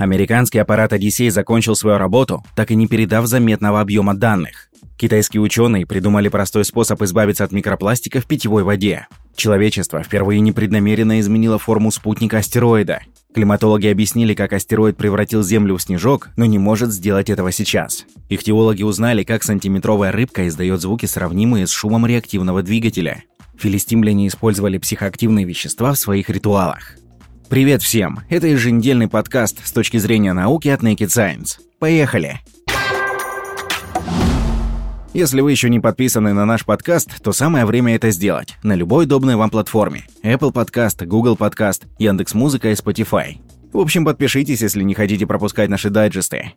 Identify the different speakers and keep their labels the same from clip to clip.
Speaker 1: Американский аппарат «Одиссей» закончил свою работу, так и не передав заметного объема данных. Китайские ученые придумали простой способ избавиться от микропластика в питьевой воде. Человечество впервые непреднамеренно изменило форму спутника астероида. Климатологи объяснили, как астероид превратил Землю в снежок, но не может сделать этого сейчас. Ихтиологи узнали, как сантиметровая рыбка издает звуки, сравнимые с шумом реактивного двигателя. Филистимляне использовали психоактивные вещества в своих ритуалах. Привет всем! Это еженедельный подкаст с точки зрения науки от Naked Science. Поехали! Если вы еще не подписаны на наш подкаст, то самое время это сделать на любой удобной вам платформе. Apple Podcast, Google Podcast, Яндекс.Музыка и Spotify. В общем, подпишитесь, если не хотите пропускать наши дайджесты.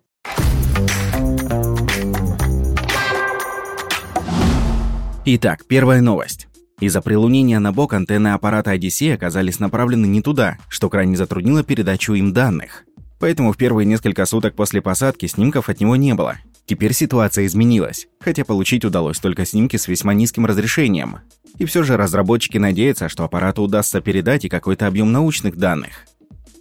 Speaker 1: Итак, первая новость. Из-за прилунения на бок антенны аппарата «Одиссей» оказались направлены не туда, что крайне затруднило передачу им данных. Поэтому в первые несколько суток после посадки снимков от него не было. Теперь ситуация изменилась, хотя получить удалось только снимки с весьма низким разрешением. И все же разработчики надеются, что аппарату удастся передать и какой-то объем научных данных.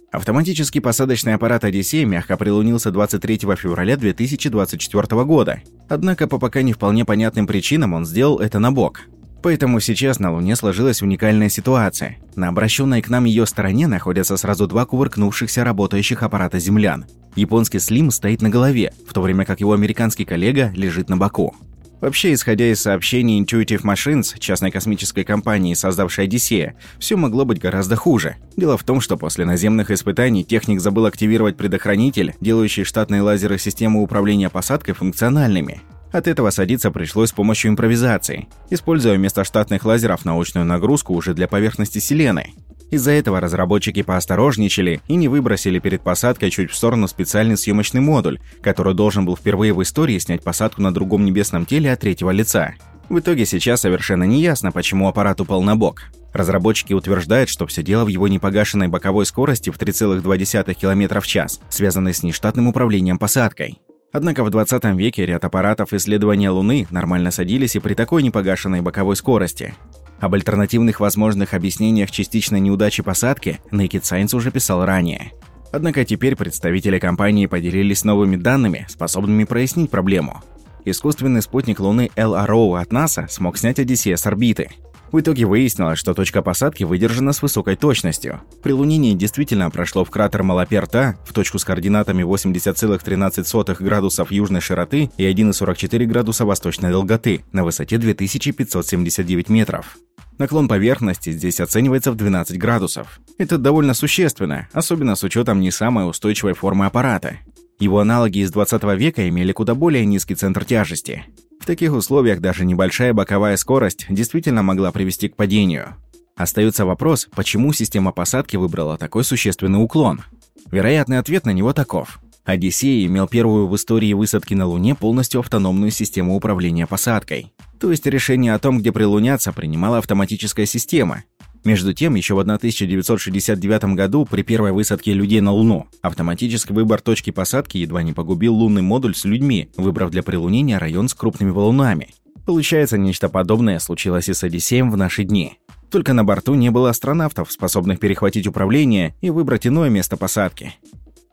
Speaker 1: Автоматический посадочный аппарат «Одиссей» мягко прилунился 23 февраля 2024 года. Однако по пока не вполне понятным причинам он сделал это на бок – Поэтому сейчас на Луне сложилась уникальная ситуация. На обращенной к нам ее стороне находятся сразу два кувыркнувшихся работающих аппарата землян. Японский Слим стоит на голове, в то время как его американский коллега лежит на боку. Вообще, исходя из сообщений Intuitive Machines, частной космической компании, создавшей Одиссея, все могло быть гораздо хуже. Дело в том, что после наземных испытаний техник забыл активировать предохранитель, делающий штатные лазеры системы управления посадкой функциональными. От этого садиться пришлось с помощью импровизации, используя вместо штатных лазеров научную нагрузку уже для поверхности Селены. Из-за этого разработчики поосторожничали и не выбросили перед посадкой чуть в сторону специальный съемочный модуль, который должен был впервые в истории снять посадку на другом небесном теле от третьего лица. В итоге сейчас совершенно не ясно, почему аппарат упал на бок. Разработчики утверждают, что все дело в его непогашенной боковой скорости в 3,2 км в час, связанной с нештатным управлением посадкой. Однако в 20 веке ряд аппаратов исследования Луны нормально садились и при такой непогашенной боковой скорости. Об альтернативных возможных объяснениях частичной неудачи посадки Naked Science уже писал ранее. Однако теперь представители компании поделились новыми данными, способными прояснить проблему. Искусственный спутник Луны LRO от НАСА смог снять Одиссея с орбиты – в итоге выяснилось, что точка посадки выдержана с высокой точностью. Прилунение действительно прошло в кратер Малаперта, в точку с координатами 80,13 градусов южной широты и 1,44 градуса восточной долготы на высоте 2579 метров. Наклон поверхности здесь оценивается в 12 градусов. Это довольно существенно, особенно с учетом не самой устойчивой формы аппарата. Его аналоги из 20 века имели куда более низкий центр тяжести. В таких условиях даже небольшая боковая скорость действительно могла привести к падению. Остается вопрос, почему система посадки выбрала такой существенный уклон. Вероятный ответ на него таков. Одиссей имел первую в истории высадки на Луне полностью автономную систему управления посадкой. То есть решение о том, где прилуняться, принимала автоматическая система, между тем, еще в 1969 году при первой высадке людей на Луну автоматический выбор точки посадки едва не погубил лунный модуль с людьми, выбрав для прилунения район с крупными валунами. Получается, нечто подобное случилось и с Одиссеем в наши дни. Только на борту не было астронавтов, способных перехватить управление и выбрать иное место посадки.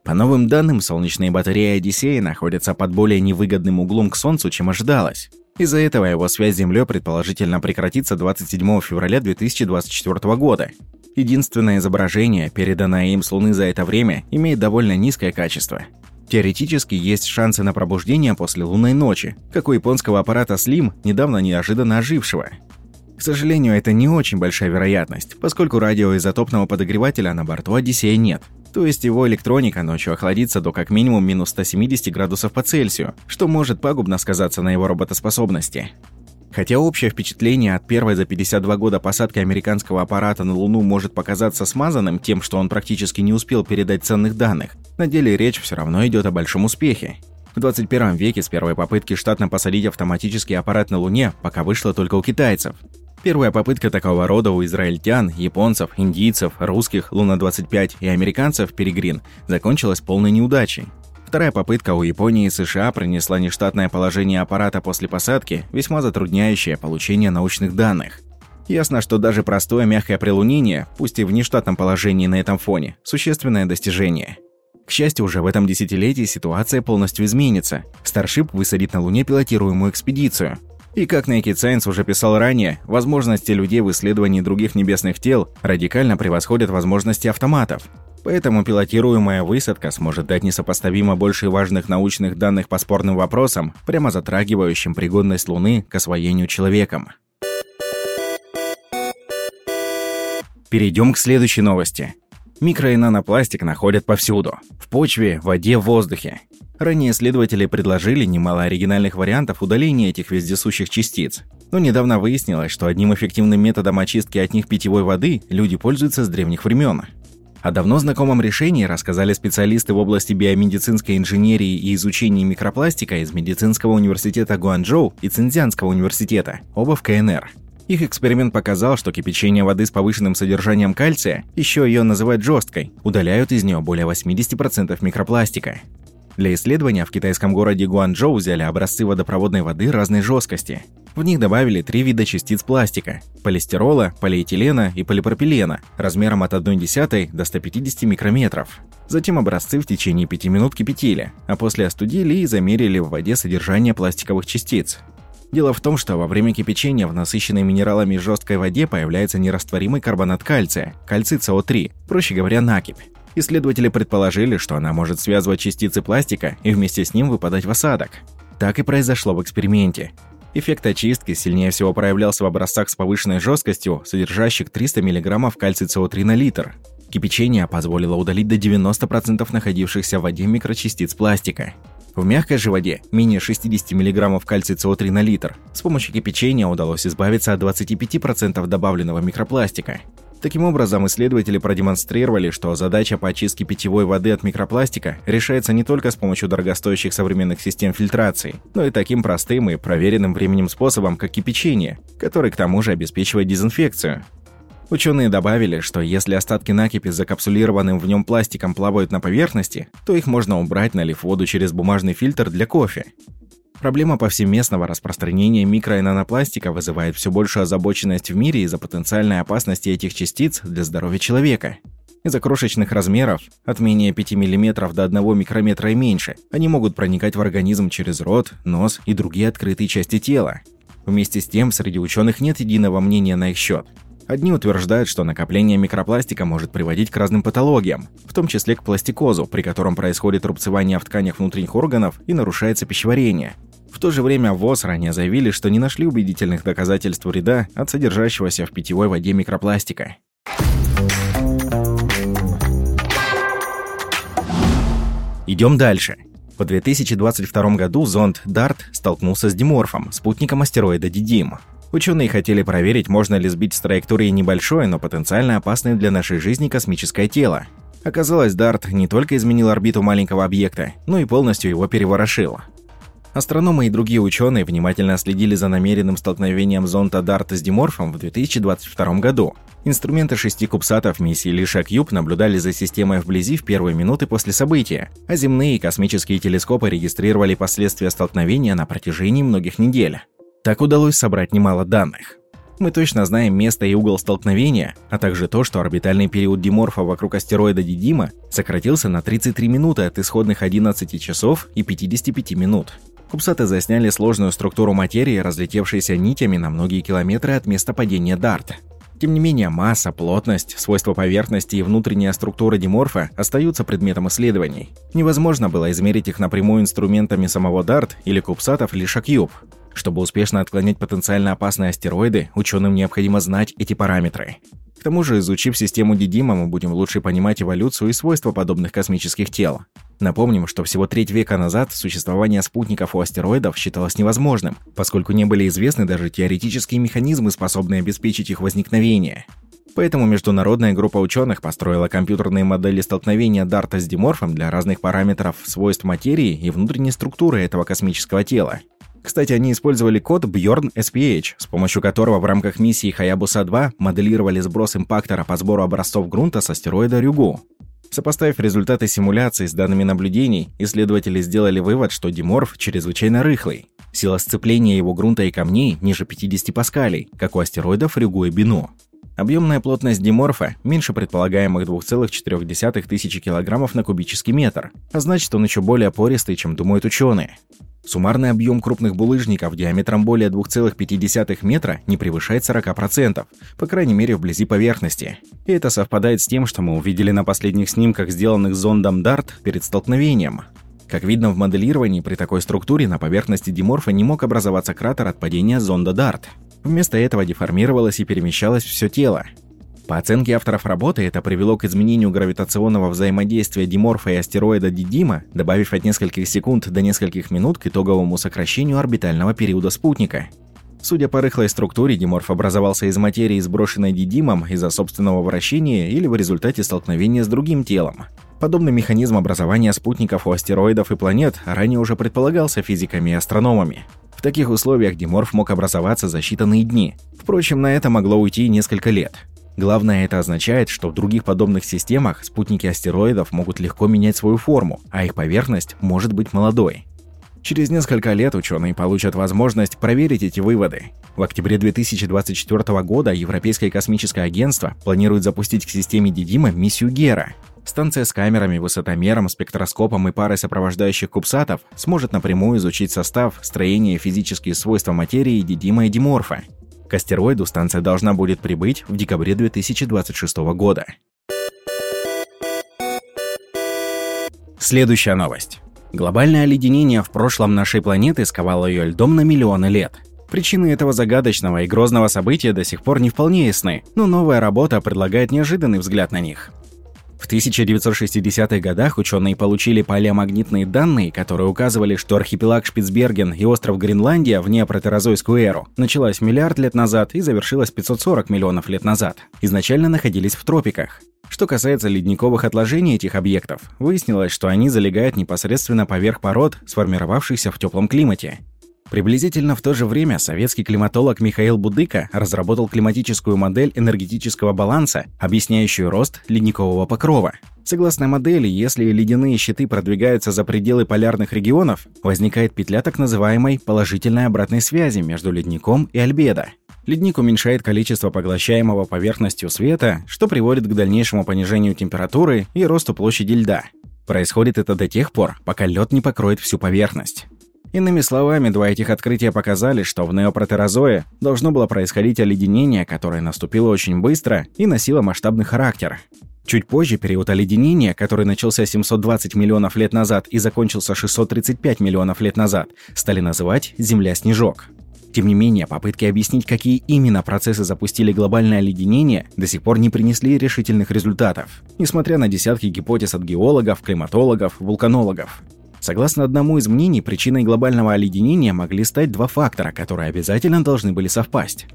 Speaker 1: По новым данным, солнечные батареи Одиссея находятся под более невыгодным углом к Солнцу, чем ожидалось. Из-за этого его связь с Землей предположительно прекратится 27 февраля 2024 года. Единственное изображение, переданное им с Луны за это время, имеет довольно низкое качество. Теоретически есть шансы на пробуждение после лунной ночи, как у японского аппарата Slim, недавно неожиданно ожившего. К сожалению, это не очень большая вероятность, поскольку радиоизотопного подогревателя на борту Одиссея нет – то есть его электроника ночью охладится до как минимум минус 170 градусов по Цельсию, что может пагубно сказаться на его работоспособности. Хотя общее впечатление от первой за 52 года посадки американского аппарата на Луну может показаться смазанным тем, что он практически не успел передать ценных данных, на деле речь все равно идет о большом успехе. В 21 веке с первой попытки штатно посадить автоматический аппарат на Луне пока вышло только у китайцев. Первая попытка такого рода у израильтян, японцев, индийцев, русских, Луна-25 и американцев Перегрин закончилась полной неудачей. Вторая попытка у Японии и США принесла нештатное положение аппарата после посадки, весьма затрудняющее получение научных данных. Ясно, что даже простое мягкое прилунение, пусть и в нештатном положении на этом фоне, существенное достижение – К счастью, уже в этом десятилетии ситуация полностью изменится. Старшип высадит на Луне пилотируемую экспедицию. И как Naked Science уже писал ранее, возможности людей в исследовании других небесных тел радикально превосходят возможности автоматов. Поэтому пилотируемая высадка сможет дать несопоставимо больше важных научных данных по спорным вопросам, прямо затрагивающим пригодность Луны к освоению человеком. Перейдем к следующей новости. Микро- и нанопластик находят повсюду. В почве, в воде, в воздухе. Ранее исследователи предложили немало оригинальных вариантов удаления этих вездесущих частиц. Но недавно выяснилось, что одним эффективным методом очистки от них питьевой воды люди пользуются с древних времен. О давно знакомом решении рассказали специалисты в области биомедицинской инженерии и изучения микропластика из Медицинского университета Гуанчжоу и Цинцзянского университета, оба в КНР. Их эксперимент показал, что кипячение воды с повышенным содержанием кальция, еще ее называют жесткой, удаляют из нее более 80% микропластика. Для исследования в китайском городе Гуанчжоу взяли образцы водопроводной воды разной жесткости. В них добавили три вида частиц пластика – полистирола, полиэтилена и полипропилена размером от 1,1 до 150 микрометров. Затем образцы в течение 5 минут кипятили, а после остудили и замерили в воде содержание пластиковых частиц. Дело в том, что во время кипячения в насыщенной минералами жесткой воде появляется нерастворимый карбонат кальция, кальций СО3, проще говоря, накипь. Исследователи предположили, что она может связывать частицы пластика и вместе с ним выпадать в осадок. Так и произошло в эксперименте. Эффект очистки сильнее всего проявлялся в образцах с повышенной жесткостью, содержащих 300 мг кальций СО3 на литр. Кипячение позволило удалить до 90% находившихся в воде микрочастиц пластика. В мягкой же воде, менее 60 мг кальция СО3 на литр, с помощью кипячения удалось избавиться от 25% добавленного микропластика. Таким образом, исследователи продемонстрировали, что задача по очистке питьевой воды от микропластика решается не только с помощью дорогостоящих современных систем фильтрации, но и таким простым и проверенным временем способом, как кипячение, который к тому же обеспечивает дезинфекцию. Ученые добавили, что если остатки накипи с закапсулированным в нем пластиком плавают на поверхности, то их можно убрать, налив воду через бумажный фильтр для кофе. Проблема повсеместного распространения микро- и нанопластика вызывает все большую озабоченность в мире из-за потенциальной опасности этих частиц для здоровья человека. Из-за крошечных размеров, от менее 5 мм до 1 микрометра и меньше, они могут проникать в организм через рот, нос и другие открытые части тела. Вместе с тем, среди ученых нет единого мнения на их счет. Одни утверждают, что накопление микропластика может приводить к разным патологиям, в том числе к пластикозу, при котором происходит рубцевание в тканях внутренних органов и нарушается пищеварение. В то же время ВОЗ ранее заявили, что не нашли убедительных доказательств вреда от содержащегося в питьевой воде микропластика. Идем дальше. В 2022 году зонд DART столкнулся с Диморфом, спутником астероида Дидим. Ученые хотели проверить, можно ли сбить с траектории небольшое, но потенциально опасное для нашей жизни космическое тело. Оказалось, Дарт не только изменил орбиту маленького объекта, но и полностью его переворошил. Астрономы и другие ученые внимательно следили за намеренным столкновением зонда Дарта с Диморфом в 2022 году. Инструменты шести кубсатов миссии Лиша Кьюб наблюдали за системой вблизи в первые минуты после события, а земные и космические телескопы регистрировали последствия столкновения на протяжении многих недель. Так удалось собрать немало данных. Мы точно знаем место и угол столкновения, а также то, что орбитальный период Диморфа вокруг астероида Дидима сократился на 33 минуты от исходных 11 часов и 55 минут. Кубсаты засняли сложную структуру материи, разлетевшейся нитями на многие километры от места падения Дарта. Тем не менее, масса, плотность, свойства поверхности и внутренняя структура диморфа остаются предметом исследований. Невозможно было измерить их напрямую инструментами самого Дарт или кубсатов или Шакьюб. Чтобы успешно отклонять потенциально опасные астероиды, ученым необходимо знать эти параметры. К тому же, изучив систему Дидима, мы будем лучше понимать эволюцию и свойства подобных космических тел. Напомним, что всего треть века назад существование спутников у астероидов считалось невозможным, поскольку не были известны даже теоретические механизмы, способные обеспечить их возникновение. Поэтому международная группа ученых построила компьютерные модели столкновения Дарта с Диморфом для разных параметров свойств материи и внутренней структуры этого космического тела. Кстати, они использовали код Bjorn SPH, с помощью которого в рамках миссии Hayabusa-2 моделировали сброс импактора по сбору образцов грунта с астероида Рюгу. Сопоставив результаты симуляции с данными наблюдений, исследователи сделали вывод, что диморф чрезвычайно рыхлый. Сила сцепления его грунта и камней ниже 50 паскалей, как у астероидов Рюгу и Бину. Объемная плотность диморфа меньше предполагаемых 2,4 тысячи килограммов на кубический метр, а значит он еще более пористый, чем думают ученые. Суммарный объем крупных булыжников диаметром более 2,5 метра не превышает 40%, по крайней мере вблизи поверхности. И это совпадает с тем, что мы увидели на последних снимках, сделанных зондом DART перед столкновением. Как видно в моделировании, при такой структуре на поверхности диморфа не мог образоваться кратер от падения зонда DART. Вместо этого деформировалось и перемещалось все тело. По оценке авторов работы, это привело к изменению гравитационного взаимодействия диморфа и астероида Дидима, добавив от нескольких секунд до нескольких минут к итоговому сокращению орбитального периода спутника. Судя по рыхлой структуре, диморф образовался из материи, сброшенной Дидимом из-за собственного вращения или в результате столкновения с другим телом. Подобный механизм образования спутников у астероидов и планет ранее уже предполагался физиками и астрономами. В таких условиях диморф мог образоваться за считанные дни. Впрочем, на это могло уйти несколько лет. Главное, это означает, что в других подобных системах спутники астероидов могут легко менять свою форму, а их поверхность может быть молодой. Через несколько лет ученые получат возможность проверить эти выводы. В октябре 2024 года Европейское космическое агентство планирует запустить к системе Дидима миссию Гера. Станция с камерами, высотомером, спектроскопом и парой сопровождающих кубсатов сможет напрямую изучить состав, строение и физические свойства материи Дидима и Диморфа. К астероиду станция должна будет прибыть в декабре 2026 года. Следующая новость. Глобальное оледенение в прошлом нашей планеты сковало ее льдом на миллионы лет. Причины этого загадочного и грозного события до сих пор не вполне ясны, но новая работа предлагает неожиданный взгляд на них. В 1960-х годах ученые получили палеомагнитные данные, которые указывали, что архипелаг Шпицберген и остров Гренландия в неопротерозойскую эру началась миллиард лет назад и завершилась 540 миллионов лет назад. Изначально находились в тропиках. Что касается ледниковых отложений этих объектов, выяснилось, что они залегают непосредственно поверх пород, сформировавшихся в теплом климате. Приблизительно в то же время советский климатолог Михаил Будыка разработал климатическую модель энергетического баланса, объясняющую рост ледникового покрова. Согласно модели, если ледяные щиты продвигаются за пределы полярных регионов, возникает петля так называемой положительной обратной связи между ледником и альбедо. Ледник уменьшает количество поглощаемого поверхностью света, что приводит к дальнейшему понижению температуры и росту площади льда. Происходит это до тех пор, пока лед не покроет всю поверхность. Иными словами, два этих открытия показали, что в неопротерозое должно было происходить оледенение, которое наступило очень быстро и носило масштабный характер. Чуть позже период оледенения, который начался 720 миллионов лет назад и закончился 635 миллионов лет назад, стали называть «Земля-снежок». Тем не менее, попытки объяснить, какие именно процессы запустили глобальное оледенение, до сих пор не принесли решительных результатов, несмотря на десятки гипотез от геологов, климатологов, вулканологов. Согласно одному из мнений, причиной глобального оледенения могли стать два фактора, которые обязательно должны были совпасть.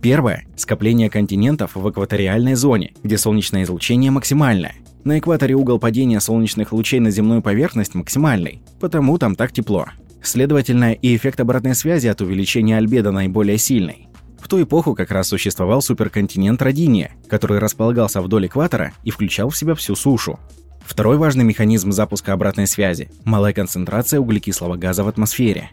Speaker 1: Первое – скопление континентов в экваториальной зоне, где солнечное излучение максимальное. На экваторе угол падения солнечных лучей на земную поверхность максимальный, потому там так тепло. Следовательно, и эффект обратной связи от увеличения альбедо наиболее сильный. В ту эпоху как раз существовал суперконтинент Родиния, который располагался вдоль экватора и включал в себя всю сушу. Второй важный механизм запуска обратной связи – малая концентрация углекислого газа в атмосфере.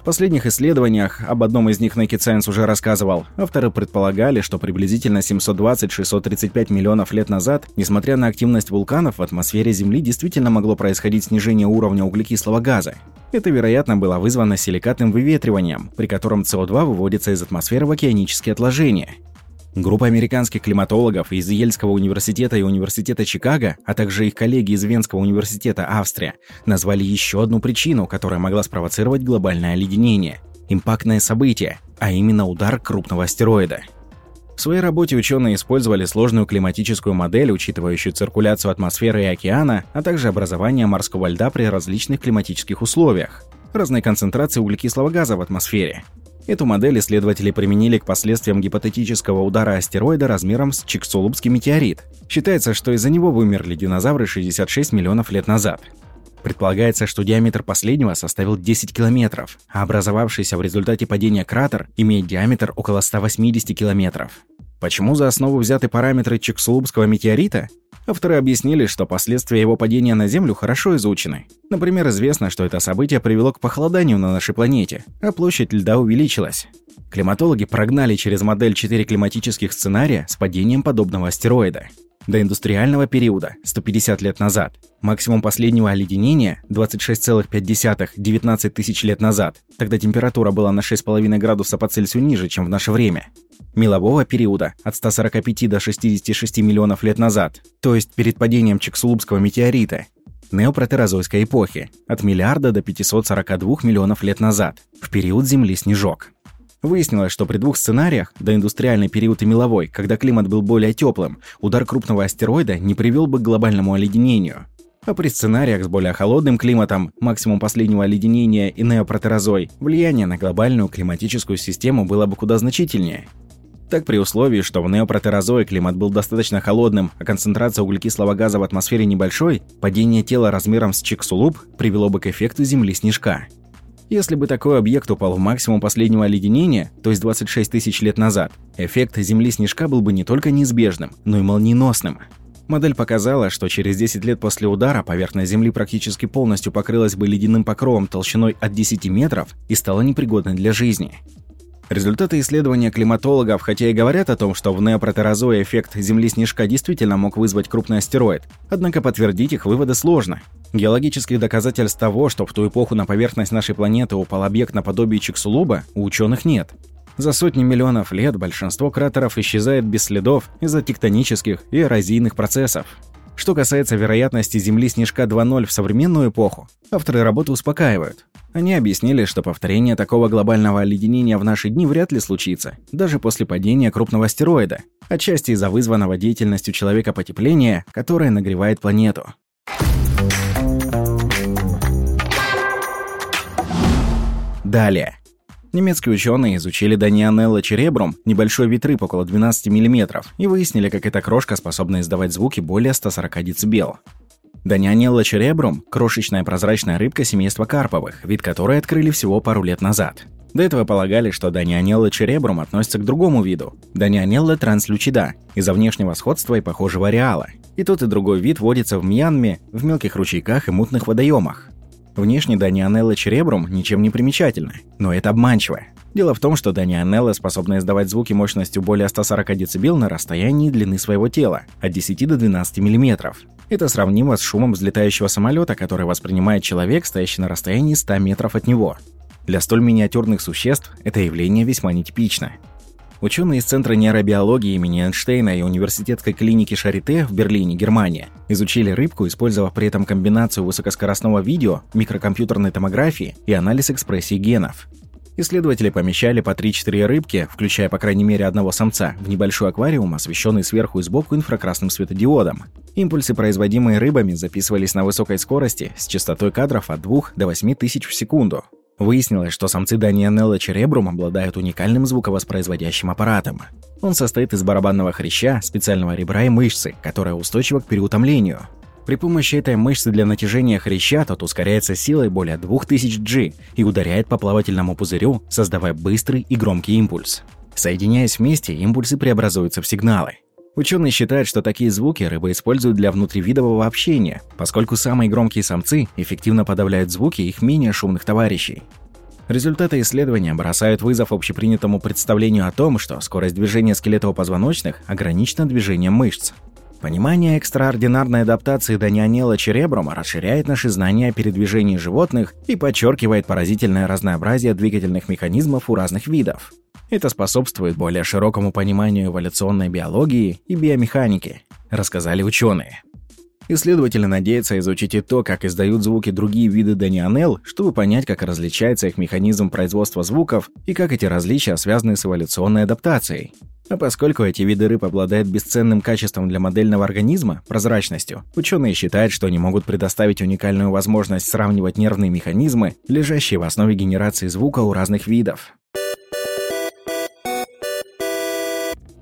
Speaker 1: В последних исследованиях, об одном из них Naked Science уже рассказывал, авторы предполагали, что приблизительно 720-635 миллионов лет назад, несмотря на активность вулканов, в атмосфере Земли действительно могло происходить снижение уровня углекислого газа. Это, вероятно, было вызвано силикатным выветриванием, при котором СО2 выводится из атмосферы в океанические отложения. Группа американских климатологов из Ельского университета и Университета Чикаго, а также их коллеги из Венского университета Австрия, назвали еще одну причину, которая могла спровоцировать глобальное оледенение – импактное событие, а именно удар крупного астероида. В своей работе ученые использовали сложную климатическую модель, учитывающую циркуляцию атмосферы и океана, а также образование морского льда при различных климатических условиях, разной концентрации углекислого газа в атмосфере, Эту модель исследователи применили к последствиям гипотетического удара астероида размером с Чиксулубский метеорит. Считается, что из-за него вымерли динозавры 66 миллионов лет назад. Предполагается, что диаметр последнего составил 10 километров, а образовавшийся в результате падения кратер имеет диаметр около 180 километров. Почему за основу взяты параметры Чиксулубского метеорита? Авторы объяснили, что последствия его падения на Землю хорошо изучены. Например, известно, что это событие привело к похолоданию на нашей планете, а площадь льда увеличилась. Климатологи прогнали через модель 4 климатических сценария с падением подобного астероида. До индустриального периода, 150 лет назад, максимум последнего оледенения, 26,5-19 тысяч лет назад, тогда температура была на 6,5 градуса по Цельсию ниже, чем в наше время. Мелового периода, от 145 до 66 миллионов лет назад, то есть перед падением Чексулубского метеорита, неопротерозойской эпохи, от миллиарда до 542 миллионов лет назад, в период Земли-снежок. Выяснилось, что при двух сценариях, доиндустриальный период и меловой, когда климат был более теплым, удар крупного астероида не привел бы к глобальному оледенению. А при сценариях с более холодным климатом, максимум последнего оледенения и неопротерозой, влияние на глобальную климатическую систему было бы куда значительнее. Так, при условии, что в неопротерозое климат был достаточно холодным, а концентрация углекислого газа в атмосфере небольшой, падение тела размером с Чиксулуп привело бы к эффекту Земли-снежка. Если бы такой объект упал в максимум последнего оледенения, то есть 26 тысяч лет назад, эффект Земли-снежка был бы не только неизбежным, но и молниеносным. Модель показала, что через 10 лет после удара поверхность Земли практически полностью покрылась бы ледяным покровом толщиной от 10 метров и стала непригодной для жизни. Результаты исследования климатологов, хотя и говорят о том, что в неопротерозое эффект Земли-снежка действительно мог вызвать крупный астероид, однако подтвердить их выводы сложно. Геологических доказательств того, что в ту эпоху на поверхность нашей планеты упал объект наподобие Чиксулуба, у ученых нет. За сотни миллионов лет большинство кратеров исчезает без следов из-за тектонических и эрозийных процессов. Что касается вероятности Земли снежка 2.0 в современную эпоху, авторы работы успокаивают. Они объяснили, что повторение такого глобального оледенения в наши дни вряд ли случится, даже после падения крупного астероида, отчасти из-за вызванного деятельностью человека потепления, которое нагревает планету. Далее. Немецкие ученые изучили Данианелла черебрум, небольшой вид рыб около 12 мм, и выяснили, как эта крошка способна издавать звуки более 140 дБ. Данианелла черебрум – крошечная прозрачная рыбка семейства карповых, вид которой открыли всего пару лет назад. До этого полагали, что Данианелла черебрум относится к другому виду – Данианелла транслючида, из-за внешнего сходства и похожего ареала. И тот и другой вид водится в Мьянме, в мелких ручейках и мутных водоемах. Внешне Данианелла черебрум ничем не примечательна, но это обманчиво. Дело в том, что Данианелла способна издавать звуки мощностью более 140 дБ на расстоянии длины своего тела – от 10 до 12 мм. Это сравнимо с шумом взлетающего самолета, который воспринимает человек, стоящий на расстоянии 100 метров от него. Для столь миниатюрных существ это явление весьма нетипично. Ученые из Центра нейробиологии имени Эйнштейна и университетской клиники Шарите в Берлине, Германия, изучили рыбку, использовав при этом комбинацию высокоскоростного видео, микрокомпьютерной томографии и анализ экспрессии генов. Исследователи помещали по 3-4 рыбки, включая по крайней мере одного самца, в небольшой аквариум, освещенный сверху и сбоку инфракрасным светодиодом. Импульсы, производимые рыбами, записывались на высокой скорости с частотой кадров от 2 до 8 тысяч в секунду. Выяснилось, что самцы Данианелла черебрум обладают уникальным звуковоспроизводящим аппаратом. Он состоит из барабанного хряща, специального ребра и мышцы, которая устойчива к переутомлению. При помощи этой мышцы для натяжения хряща тот ускоряется силой более 2000 G и ударяет по плавательному пузырю, создавая быстрый и громкий импульс. Соединяясь вместе, импульсы преобразуются в сигналы. Ученые считают, что такие звуки рыба используют для внутривидового общения, поскольку самые громкие самцы эффективно подавляют звуки их менее шумных товарищей. Результаты исследования бросают вызов общепринятому представлению о том, что скорость движения скелетово-позвоночных ограничена движением мышц. Понимание экстраординарной адаптации Данианела черебрума расширяет наши знания о передвижении животных и подчеркивает поразительное разнообразие двигательных механизмов у разных видов. Это способствует более широкому пониманию эволюционной биологии и биомеханики, рассказали ученые. Исследователи надеются изучить и то, как издают звуки другие виды Данианел, чтобы понять, как различается их механизм производства звуков и как эти различия связаны с эволюционной адаптацией. А поскольку эти виды рыб обладают бесценным качеством для модельного организма, прозрачностью, ученые считают, что они могут предоставить уникальную возможность сравнивать нервные механизмы, лежащие в основе генерации звука у разных видов.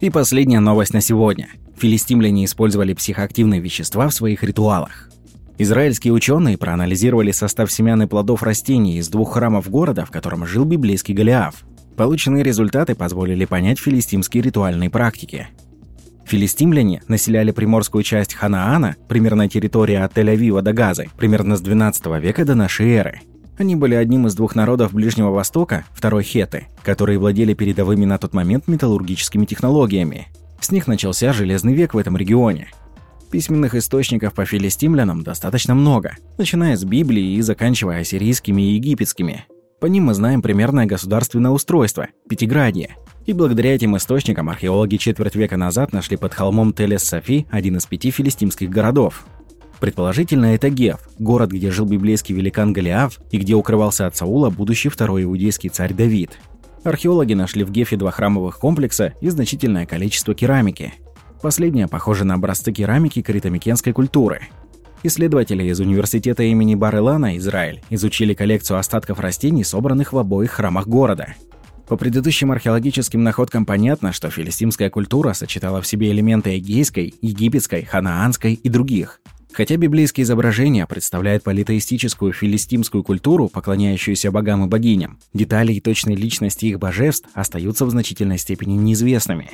Speaker 1: И последняя новость на сегодня. Филистимляне использовали психоактивные вещества в своих ритуалах. Израильские ученые проанализировали состав семян и плодов растений из двух храмов города, в котором жил библейский Голиаф. Полученные результаты позволили понять филистимские ритуальные практики. Филистимляне населяли приморскую часть Ханаана, примерно территория от Тель-Авива до Газы, примерно с 12 века до нашей эры. Они были одним из двух народов Ближнего Востока, второй хеты, которые владели передовыми на тот момент металлургическими технологиями. С них начался Железный век в этом регионе. Письменных источников по филистимлянам достаточно много, начиная с Библии и заканчивая ассирийскими и египетскими. По ним мы знаем примерное государственное устройство – Пятиградие. И благодаря этим источникам археологи четверть века назад нашли под холмом Телес-Софи один из пяти филистимских городов. Предположительно, это Геф, город, где жил библейский великан Голиаф и где укрывался от Саула будущий второй иудейский царь Давид. Археологи нашли в Гефе два храмовых комплекса и значительное количество керамики. Последняя похожа на образцы керамики критомикенской культуры. Исследователи из университета имени Бар-Илана, Израиль, изучили коллекцию остатков растений, собранных в обоих храмах города. По предыдущим археологическим находкам понятно, что филистимская культура сочетала в себе элементы эгейской, египетской, ханаанской и других. Хотя библейские изображения представляют политеистическую филистимскую культуру, поклоняющуюся богам и богиням, детали и точной личности их божеств остаются в значительной степени неизвестными.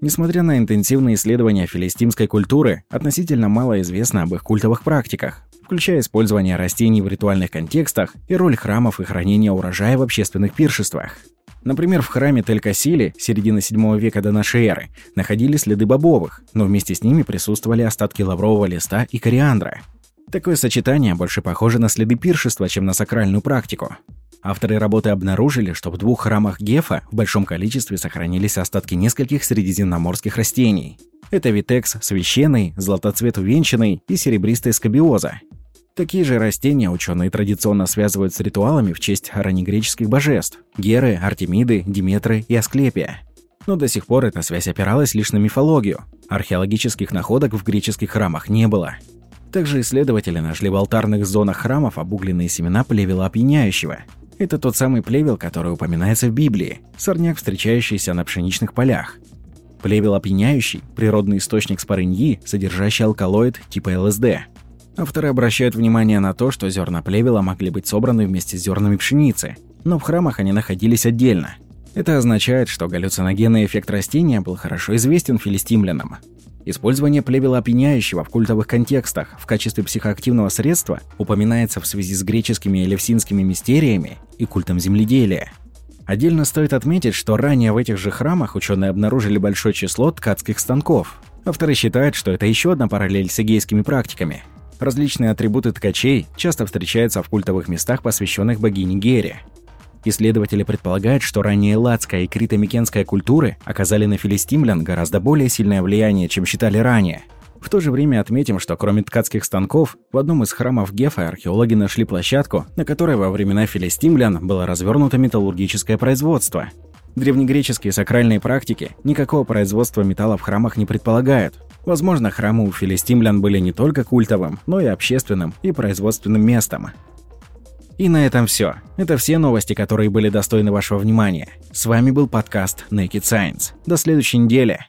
Speaker 1: Несмотря на интенсивные исследования филистимской культуры, относительно мало известно об их культовых практиках, включая использование растений в ритуальных контекстах и роль храмов и хранения урожая в общественных пиршествах. Например, в храме Тель-Касили середины 7 века до нашей эры находились следы бобовых, но вместе с ними присутствовали остатки лаврового листа и кориандра. Такое сочетание больше похоже на следы пиршества, чем на сакральную практику. Авторы работы обнаружили, что в двух храмах Гефа в большом количестве сохранились остатки нескольких средиземноморских растений. Это витекс священный, златоцвет увенчанный и серебристая скобиоза. Такие же растения ученые традиционно связывают с ритуалами в честь раннегреческих божеств – Геры, Артемиды, Диметры и Асклепия. Но до сих пор эта связь опиралась лишь на мифологию. Археологических находок в греческих храмах не было. Также исследователи нашли в алтарных зонах храмов обугленные семена плевела опьяняющего, это тот самый плевел, который упоминается в Библии, сорняк, встречающийся на пшеничных полях. Плевел опьяняющий – природный источник спорыньи, содержащий алкалоид типа ЛСД. Авторы обращают внимание на то, что зерна плевела могли быть собраны вместе с зернами пшеницы, но в храмах они находились отдельно. Это означает, что галлюциногенный эффект растения был хорошо известен филистимлянам. Использование плевела опьяняющего в культовых контекстах в качестве психоактивного средства упоминается в связи с греческими и элевсинскими мистериями и культом земледелия. Отдельно стоит отметить, что ранее в этих же храмах ученые обнаружили большое число ткацких станков. Авторы считают, что это еще одна параллель с эгейскими практиками. Различные атрибуты ткачей часто встречаются в культовых местах, посвященных богине Гере – Исследователи предполагают, что ранее ладская и критомикенская культуры оказали на филистимлян гораздо более сильное влияние, чем считали ранее. В то же время отметим, что кроме ткацких станков, в одном из храмов Гефа археологи нашли площадку, на которой во времена филистимлян было развернуто металлургическое производство. Древнегреческие сакральные практики никакого производства металла в храмах не предполагают. Возможно, храмы у филистимлян были не только культовым, но и общественным и производственным местом. И на этом все. Это все новости, которые были достойны вашего внимания. С вами был подкаст Naked Science. До следующей недели.